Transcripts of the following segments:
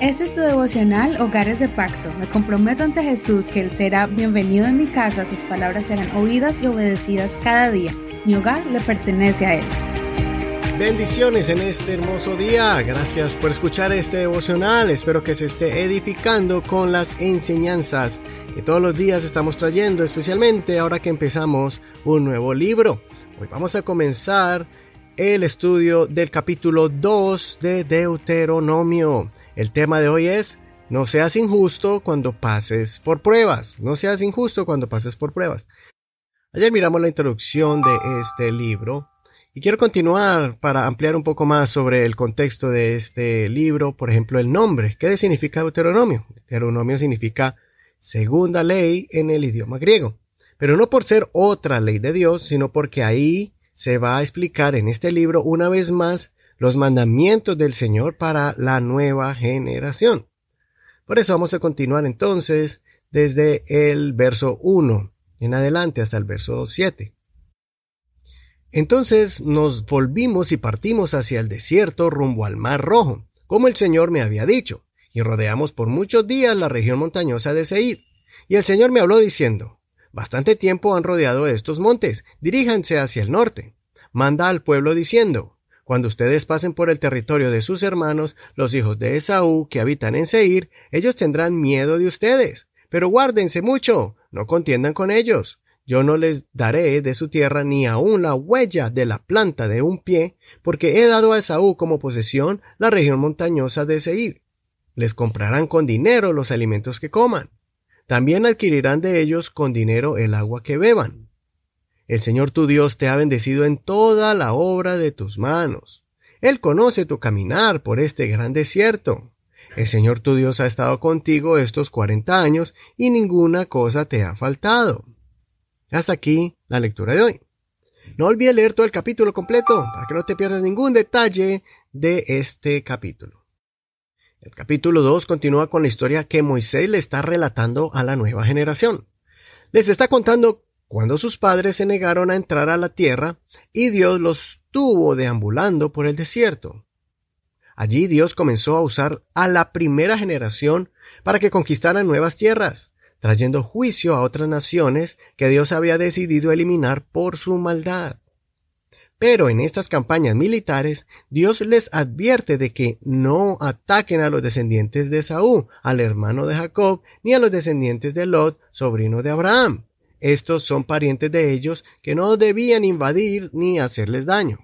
Este es tu devocional Hogares de Pacto. Me comprometo ante Jesús que Él será bienvenido en mi casa, sus palabras serán oídas y obedecidas cada día. Mi hogar le pertenece a Él. Bendiciones en este hermoso día. Gracias por escuchar este devocional. Espero que se esté edificando con las enseñanzas que todos los días estamos trayendo, especialmente ahora que empezamos un nuevo libro. Hoy vamos a comenzar el estudio del capítulo 2 de Deuteronomio. El tema de hoy es, no seas injusto cuando pases por pruebas. No seas injusto cuando pases por pruebas. Ayer miramos la introducción de este libro y quiero continuar para ampliar un poco más sobre el contexto de este libro, por ejemplo, el nombre. ¿Qué significa Deuteronomio? Deuteronomio significa segunda ley en el idioma griego. Pero no por ser otra ley de Dios, sino porque ahí se va a explicar en este libro una vez más los mandamientos del Señor para la nueva generación. Por eso vamos a continuar entonces desde el verso 1 en adelante hasta el verso 7. Entonces nos volvimos y partimos hacia el desierto rumbo al Mar Rojo, como el Señor me había dicho, y rodeamos por muchos días la región montañosa de Seir. Y el Señor me habló diciendo, Bastante tiempo han rodeado estos montes, diríjanse hacia el norte. Manda al pueblo diciendo, cuando ustedes pasen por el territorio de sus hermanos, los hijos de Esaú, que habitan en Seir, ellos tendrán miedo de ustedes. Pero guárdense mucho, no contiendan con ellos. Yo no les daré de su tierra ni aun la huella de la planta de un pie, porque he dado a Esaú como posesión la región montañosa de Seir. Les comprarán con dinero los alimentos que coman. También adquirirán de ellos con dinero el agua que beban. El Señor tu Dios te ha bendecido en toda la obra de tus manos. Él conoce tu caminar por este gran desierto. El Señor tu Dios ha estado contigo estos cuarenta años y ninguna cosa te ha faltado. Hasta aquí la lectura de hoy. No olvides leer todo el capítulo completo para que no te pierdas ningún detalle de este capítulo. El capítulo 2 continúa con la historia que Moisés le está relatando a la nueva generación. Les está contando cuando sus padres se negaron a entrar a la tierra y Dios los tuvo deambulando por el desierto. Allí Dios comenzó a usar a la primera generación para que conquistaran nuevas tierras, trayendo juicio a otras naciones que Dios había decidido eliminar por su maldad. Pero en estas campañas militares, Dios les advierte de que no ataquen a los descendientes de Saúl, al hermano de Jacob, ni a los descendientes de Lot, sobrino de Abraham, estos son parientes de ellos que no debían invadir ni hacerles daño.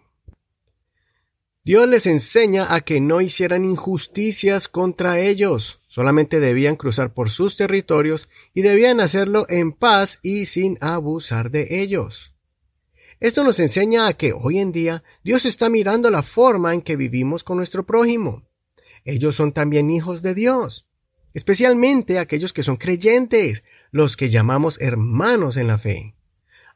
Dios les enseña a que no hicieran injusticias contra ellos, solamente debían cruzar por sus territorios y debían hacerlo en paz y sin abusar de ellos. Esto nos enseña a que hoy en día Dios está mirando la forma en que vivimos con nuestro prójimo. Ellos son también hijos de Dios, especialmente aquellos que son creyentes, los que llamamos hermanos en la fe.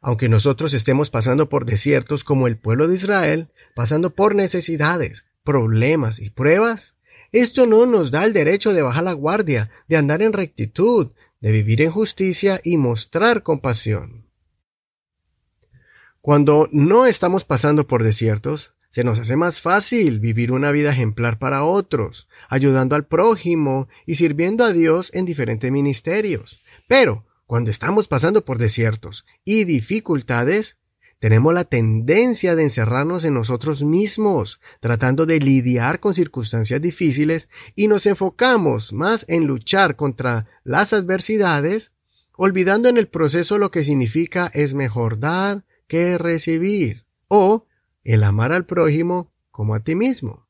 Aunque nosotros estemos pasando por desiertos como el pueblo de Israel, pasando por necesidades, problemas y pruebas, esto no nos da el derecho de bajar la guardia, de andar en rectitud, de vivir en justicia y mostrar compasión. Cuando no estamos pasando por desiertos, se nos hace más fácil vivir una vida ejemplar para otros, ayudando al prójimo y sirviendo a Dios en diferentes ministerios. Pero cuando estamos pasando por desiertos y dificultades, tenemos la tendencia de encerrarnos en nosotros mismos, tratando de lidiar con circunstancias difíciles y nos enfocamos más en luchar contra las adversidades, olvidando en el proceso lo que significa es mejor dar que recibir, o el amar al prójimo como a ti mismo.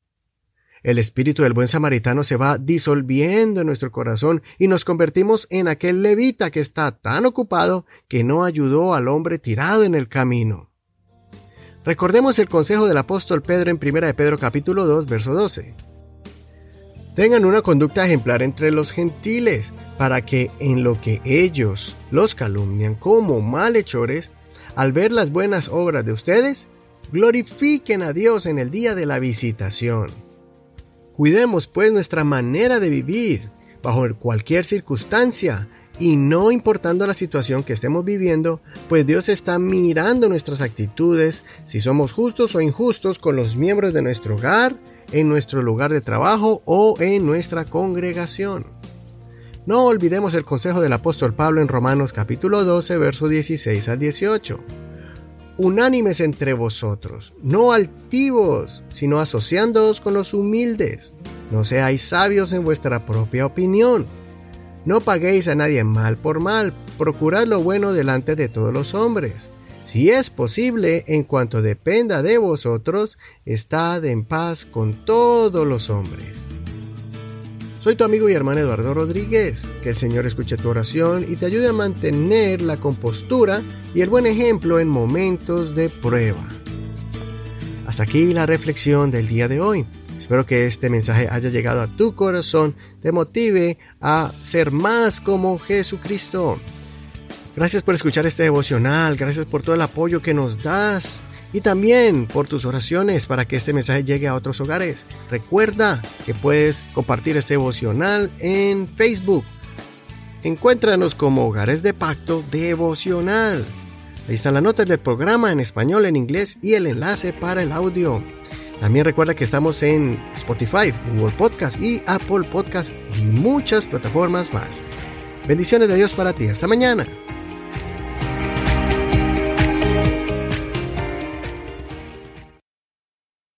El espíritu del buen samaritano se va disolviendo en nuestro corazón y nos convertimos en aquel levita que está tan ocupado que no ayudó al hombre tirado en el camino. Recordemos el consejo del apóstol Pedro en 1 de Pedro capítulo 2 verso 12. Tengan una conducta ejemplar entre los gentiles, para que en lo que ellos los calumnian como malhechores, al ver las buenas obras de ustedes, glorifiquen a Dios en el día de la visitación. Cuidemos pues nuestra manera de vivir bajo cualquier circunstancia y no importando la situación que estemos viviendo, pues Dios está mirando nuestras actitudes, si somos justos o injustos con los miembros de nuestro hogar, en nuestro lugar de trabajo o en nuestra congregación. No olvidemos el consejo del apóstol Pablo en Romanos capítulo 12, verso 16 al 18. Unánimes entre vosotros, no altivos, sino asociándoos con los humildes. No seáis sabios en vuestra propia opinión. No paguéis a nadie mal por mal, procurad lo bueno delante de todos los hombres. Si es posible, en cuanto dependa de vosotros, estad en paz con todos los hombres. Soy tu amigo y hermano Eduardo Rodríguez. Que el Señor escuche tu oración y te ayude a mantener la compostura y el buen ejemplo en momentos de prueba. Hasta aquí la reflexión del día de hoy. Espero que este mensaje haya llegado a tu corazón, te motive a ser más como Jesucristo. Gracias por escuchar este devocional, gracias por todo el apoyo que nos das y también por tus oraciones para que este mensaje llegue a otros hogares. Recuerda que puedes compartir este devocional en Facebook. Encuéntranos como Hogares de Pacto Devocional. Ahí están las notas del programa en español, en inglés y el enlace para el audio. También recuerda que estamos en Spotify, Google Podcast y Apple Podcast y muchas plataformas más. Bendiciones de Dios para ti. Hasta mañana.